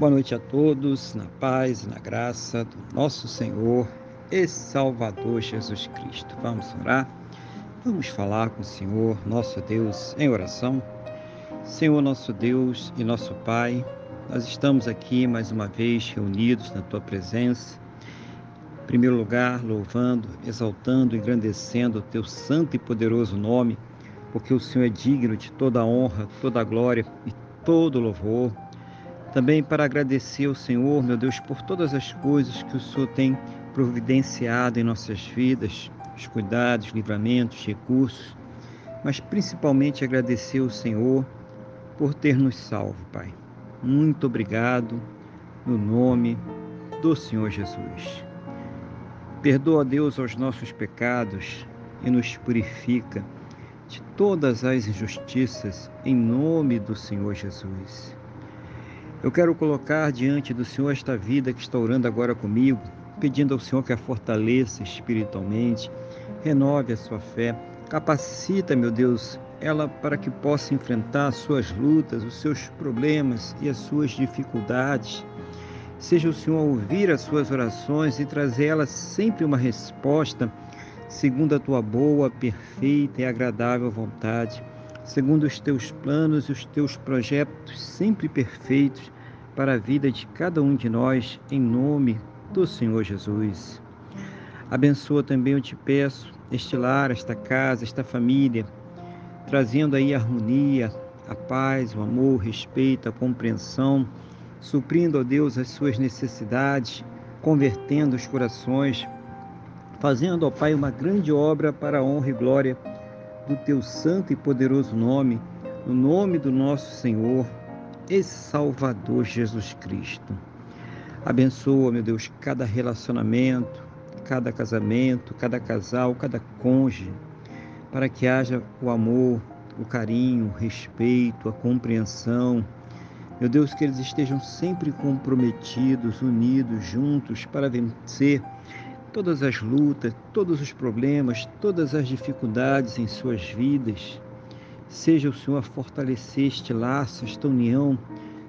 Boa noite a todos, na paz e na graça do nosso Senhor e Salvador Jesus Cristo. Vamos orar, vamos falar com o Senhor, nosso Deus, em oração. Senhor, nosso Deus e nosso Pai, nós estamos aqui mais uma vez reunidos na Tua presença. Em primeiro lugar, louvando, exaltando, engrandecendo o Teu santo e poderoso nome, porque o Senhor é digno de toda a honra, toda a glória e todo louvor. Também para agradecer ao Senhor, meu Deus, por todas as coisas que o Senhor tem providenciado em nossas vidas, os cuidados, livramentos, recursos, mas principalmente agradecer ao Senhor por ter nos salvo, Pai. Muito obrigado no nome do Senhor Jesus. Perdoa, Deus, aos nossos pecados e nos purifica de todas as injustiças em nome do Senhor Jesus. Eu quero colocar diante do Senhor esta vida que está orando agora comigo, pedindo ao Senhor que a fortaleça espiritualmente, renove a sua fé, capacita, meu Deus, ela para que possa enfrentar as suas lutas, os seus problemas e as suas dificuldades. Seja o Senhor a ouvir as suas orações e trazer elas sempre uma resposta segundo a tua boa, perfeita e agradável vontade segundo os teus planos e os teus projetos sempre perfeitos para a vida de cada um de nós, em nome do Senhor Jesus. Abençoa também, eu te peço, este lar, esta casa, esta família, trazendo aí a harmonia, a paz, o amor, o respeito, a compreensão, suprindo, ó Deus, as suas necessidades, convertendo os corações, fazendo, ó Pai, uma grande obra para a honra e glória do teu santo e poderoso nome, no nome do nosso Senhor e Salvador Jesus Cristo. Abençoa, meu Deus, cada relacionamento, cada casamento, cada casal, cada cônjuge, para que haja o amor, o carinho, o respeito, a compreensão. Meu Deus, que eles estejam sempre comprometidos, unidos, juntos para vencer todas as lutas, todos os problemas, todas as dificuldades em suas vidas. Seja o Senhor a fortalecer este laço, esta união,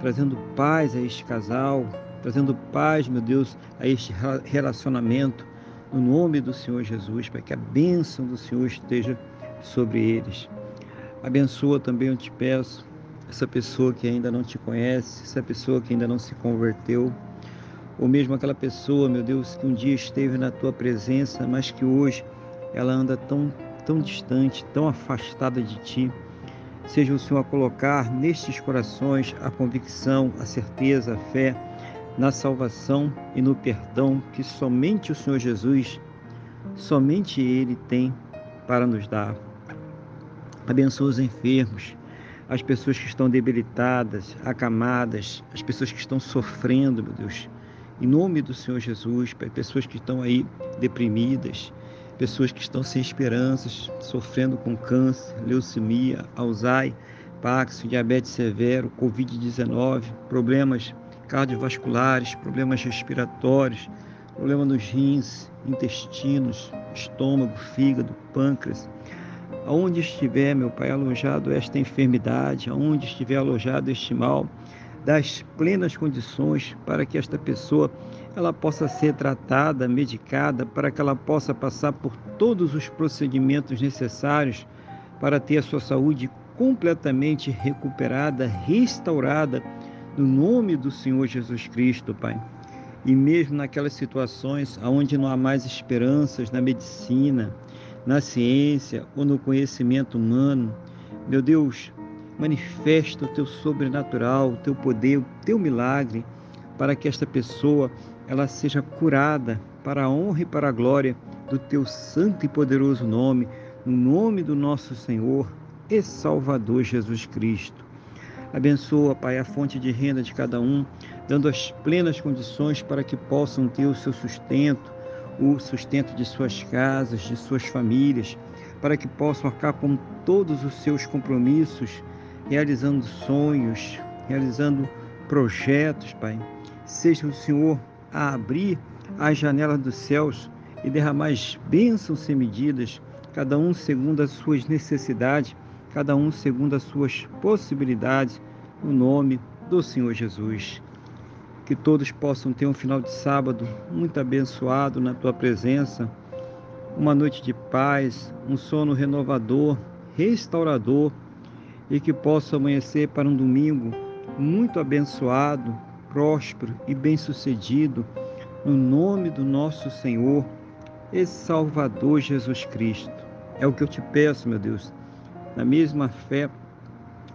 trazendo paz a este casal, trazendo paz, meu Deus, a este relacionamento, no nome do Senhor Jesus, para que a bênção do Senhor esteja sobre eles. Abençoa também, eu te peço, essa pessoa que ainda não te conhece, essa pessoa que ainda não se converteu ou mesmo aquela pessoa, meu Deus, que um dia esteve na tua presença, mas que hoje ela anda tão, tão distante, tão afastada de ti. Seja o Senhor a colocar nestes corações a convicção, a certeza, a fé na salvação e no perdão que somente o Senhor Jesus, somente Ele tem para nos dar. Abençoa os enfermos, as pessoas que estão debilitadas, acamadas, as pessoas que estão sofrendo, meu Deus em nome do Senhor Jesus, para pessoas que estão aí deprimidas, pessoas que estão sem esperanças, sofrendo com câncer, leucemia, Alzheimer, Paxo, diabetes severo, Covid-19, problemas cardiovasculares, problemas respiratórios, problema nos rins, intestinos, estômago, fígado, pâncreas. Aonde estiver, meu Pai, alojado esta enfermidade, aonde estiver alojado este mal, das plenas condições para que esta pessoa ela possa ser tratada, medicada, para que ela possa passar por todos os procedimentos necessários para ter a sua saúde completamente recuperada, restaurada, no nome do Senhor Jesus Cristo, Pai. E mesmo naquelas situações onde não há mais esperanças na medicina, na ciência ou no conhecimento humano, meu Deus, manifesta o teu sobrenatural, o teu poder, o teu milagre, para que esta pessoa ela seja curada para a honra e para a glória do teu santo e poderoso nome, no nome do nosso Senhor e Salvador Jesus Cristo. Abençoa, Pai, a fonte de renda de cada um, dando as plenas condições para que possam ter o seu sustento, o sustento de suas casas, de suas famílias, para que possam arcar com todos os seus compromissos realizando sonhos, realizando projetos, Pai. Seja o Senhor a abrir as janelas dos céus e derramar as bênçãos sem medidas, cada um segundo as suas necessidades, cada um segundo as suas possibilidades, no nome do Senhor Jesus. Que todos possam ter um final de sábado muito abençoado na tua presença, uma noite de paz, um sono renovador, restaurador e que possa amanhecer para um domingo muito abençoado, próspero e bem-sucedido, no nome do nosso Senhor e Salvador Jesus Cristo. É o que eu te peço, meu Deus, na mesma fé,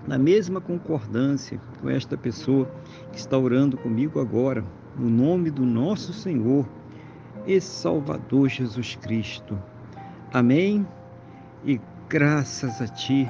na mesma concordância com esta pessoa que está orando comigo agora, no nome do nosso Senhor e Salvador Jesus Cristo. Amém. E graças a Ti,